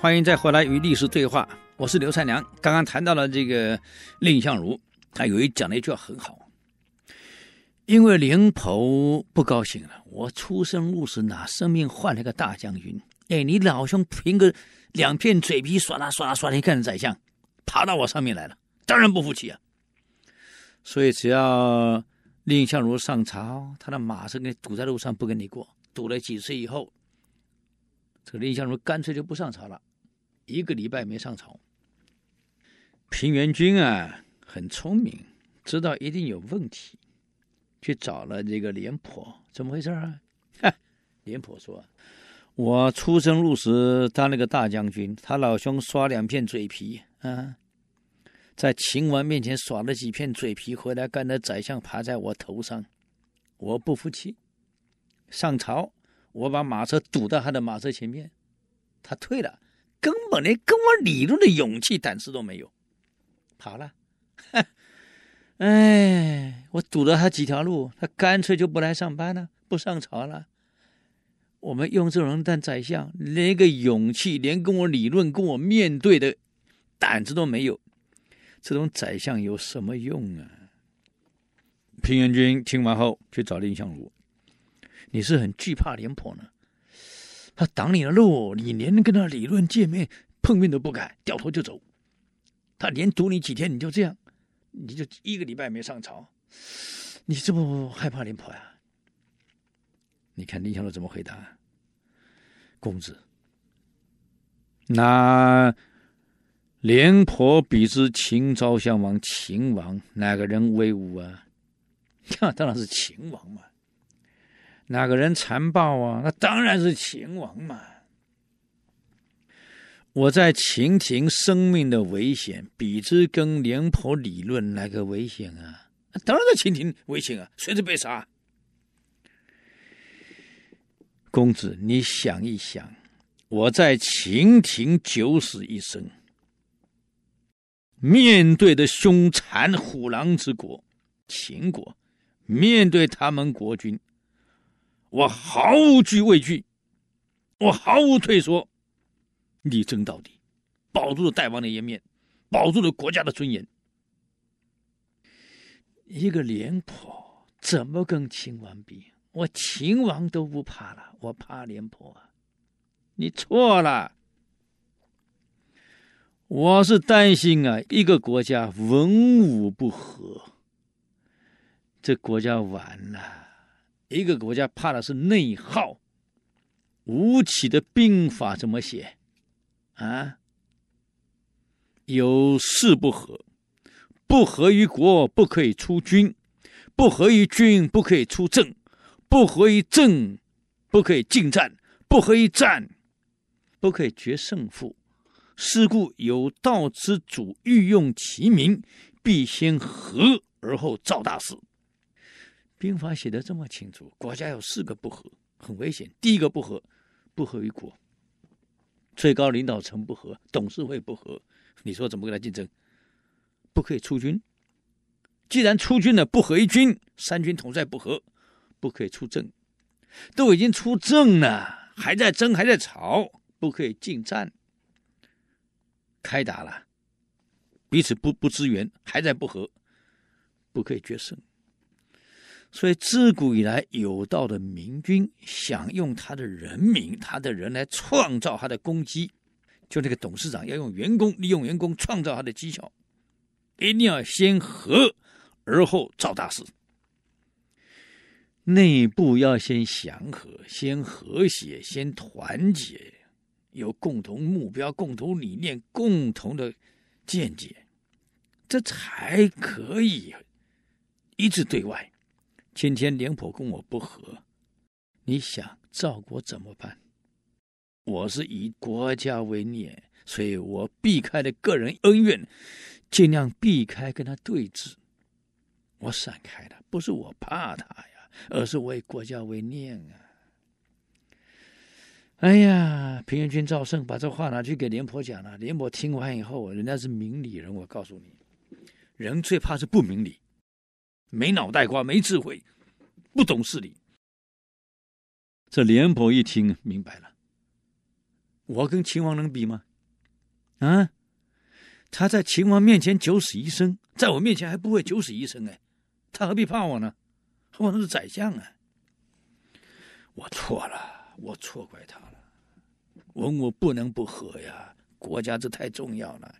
欢迎再回来与历史对话，我是刘三娘。刚刚谈到了这个蔺相如，他有一讲了一句话很好，因为廉颇不高兴了，我出生入死，拿生命换了个大将军。哎，你老兄凭个两片嘴皮，唰啦唰啦唰啦，一看宰相爬到我上面来了，当然不服气啊。所以只要蔺相如上朝，他的马是给堵在路上，不跟你过。堵了几次以后，这个蔺相如干脆就不上朝了。一个礼拜没上朝，平原君啊很聪明，知道一定有问题，去找了这个廉颇，怎么回事啊？哈，廉颇说：“我出生入死当了个大将军，他老兄耍两片嘴皮啊，在秦王面前耍了几片嘴皮，回来干的宰相爬在我头上，我不服气，上朝，我把马车堵到他的马车前面，他退了。”根本连跟我理论的勇气胆识都没有，跑了。哎，我堵了他几条路，他干脆就不来上班了，不上朝了。我们用这种人当宰相，连一个勇气，连跟我理论、跟我面对的胆子都没有，这种宰相有什么用啊？平原君听完后去找蔺相如，你是很惧怕廉颇呢？他挡你的路，你连跟他理论见面碰面都不敢，掉头就走。他连堵你几天，你就这样，你就一个礼拜没上朝，你这不害怕廉颇呀？你看蔺相如怎么回答？公子，那廉颇比之秦昭襄王，秦王哪个人威武啊？那 当然是秦王嘛。哪个人残暴啊？那当然是秦王嘛！我在秦庭生命的危险，比之跟廉颇理论，哪个危险啊？当然在秦庭危险啊，随时被杀。公子，你想一想，我在秦庭九死一生，面对的凶残虎狼之国秦国，面对他们国君。我毫无惧畏惧，我毫无退缩，力争到底，保住了大王的颜面，保住了国家的尊严。一个廉颇怎么跟秦王比？我秦王都不怕了，我怕廉颇啊？你错了，我是担心啊，一个国家文武不和，这国家完了。一个国家怕的是内耗，吴起的兵法怎么写？啊，有事不和，不和于国不可以出军，不和于军不可以出政，不和于政不可以进战，不和于战不可以决胜负。是故有道之主欲用其民，必先和而后造大事。兵法写的这么清楚，国家有四个不和，很危险。第一个不和，不和于国，最高领导层不和，董事会不和，你说怎么跟他竞争？不可以出军，既然出军了，不和于军，三军统帅不和，不可以出政，都已经出政了，还在争，还在吵，不可以进战，开打了，彼此不不支援，还在不和，不可以决胜。所以，自古以来，有道的明君想用他的人民、他的人来创造他的功绩，就那个董事长要用员工，利用员工创造他的绩效，一定要先和，而后造大事。内部要先祥和，先和谐，先团结，有共同目标、共同理念、共同的见解，这才可以一致对外。今天廉颇跟我不和，你想赵国怎么办？我是以国家为念，所以我避开了个人恩怨，尽量避开跟他对峙。我闪开了，不是我怕他呀，而是为国家为念啊！哎呀，平原君赵胜把这话拿去给廉颇讲了。廉颇听完以后，人家是明理人，我告诉你，人最怕是不明理。没脑袋瓜，没智慧，不懂事理。这廉颇一听明白了，我跟秦王能比吗？啊，他在秦王面前九死一生，在我面前还不会九死一生哎，他何必怕我呢？我是宰相啊！我错了，我错怪他了。文武不能不和呀，国家这太重要了，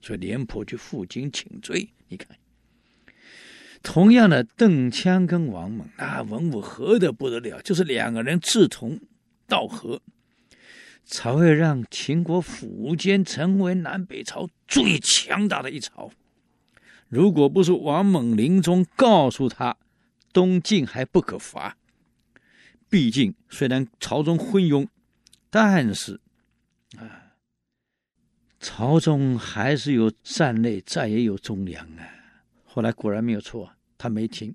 所以廉颇去负荆请罪。你看，同样的邓羌跟王猛，那文武和得不得了，就是两个人志同道合，才会让秦国苻坚成为南北朝最强大的一朝。如果不是王猛临终告诉他，东晋还不可伐。毕竟虽然朝中昏庸，但是啊，朝中还是有善类，再也有忠良啊。后来果然没有错，他没听，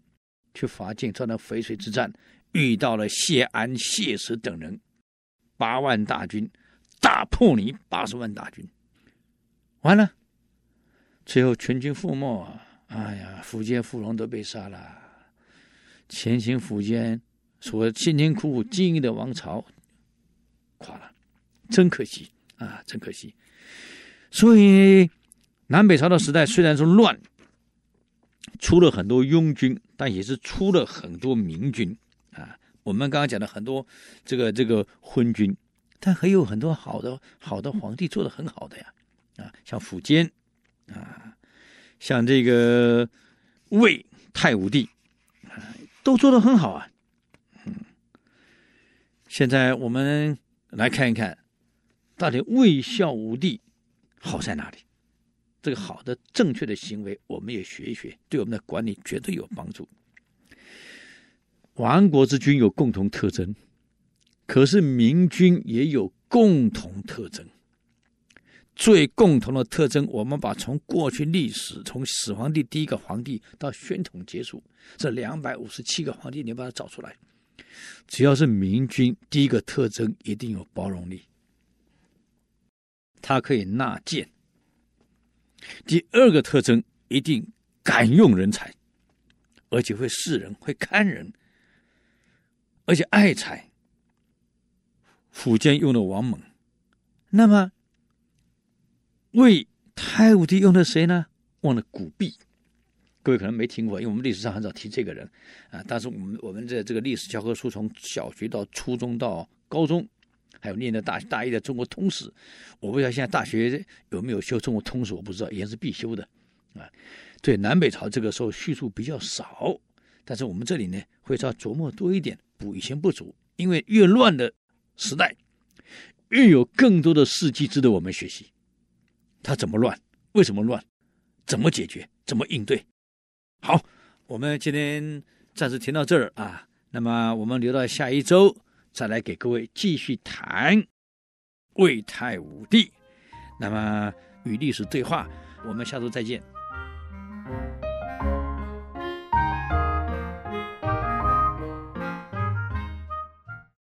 去伐晋，在那淝水之战遇到了谢安、谢石等人，八万大军大破你八十万大军，完了，最后全军覆没。哎呀，苻坚、苻融都被杀了。前秦苻坚所辛辛苦苦经营的王朝垮了，真可惜啊，真可惜。所以南北朝的时代虽然说乱，出了很多庸军，但也是出了很多明君啊。我们刚刚讲的很多这个这个昏君，但还有很多好的好的皇帝做的很好的呀啊，像苻坚啊，像这个魏太武帝啊。都做得很好啊，嗯，现在我们来看一看，到底魏孝武帝好在哪里？这个好的正确的行为，我们也学一学，对我们的管理绝对有帮助。亡国之君有共同特征，可是明君也有共同特征。最共同的特征，我们把从过去历史，从始皇帝第一个皇帝到宣统结束，这两百五十七个皇帝，你把它找出来。只要是明君，第一个特征一定有包容力，他可以纳谏；第二个特征一定敢用人才，而且会识人，会看人，而且爱才。苻坚用的王猛，那么。魏太武帝用的谁呢？忘了古弼，各位可能没听过，因为我们历史上很少提这个人啊。但是我们我们在这个历史教科书，从小学到初中到高中，还有念的大大一的中国通史，我不知道现在大学有没有修中国通史，我不知道，也是必修的啊。对南北朝这个时候叙述比较少，但是我们这里呢会稍琢磨多一点，补以前不足，因为越乱的时代，越有更多的事迹值得我们学习。他怎么乱？为什么乱？怎么解决？怎么应对？好，我们今天暂时停到这儿啊。那么我们留到下一周再来给各位继续谈魏太武帝。那么与历史对话我们下周再见。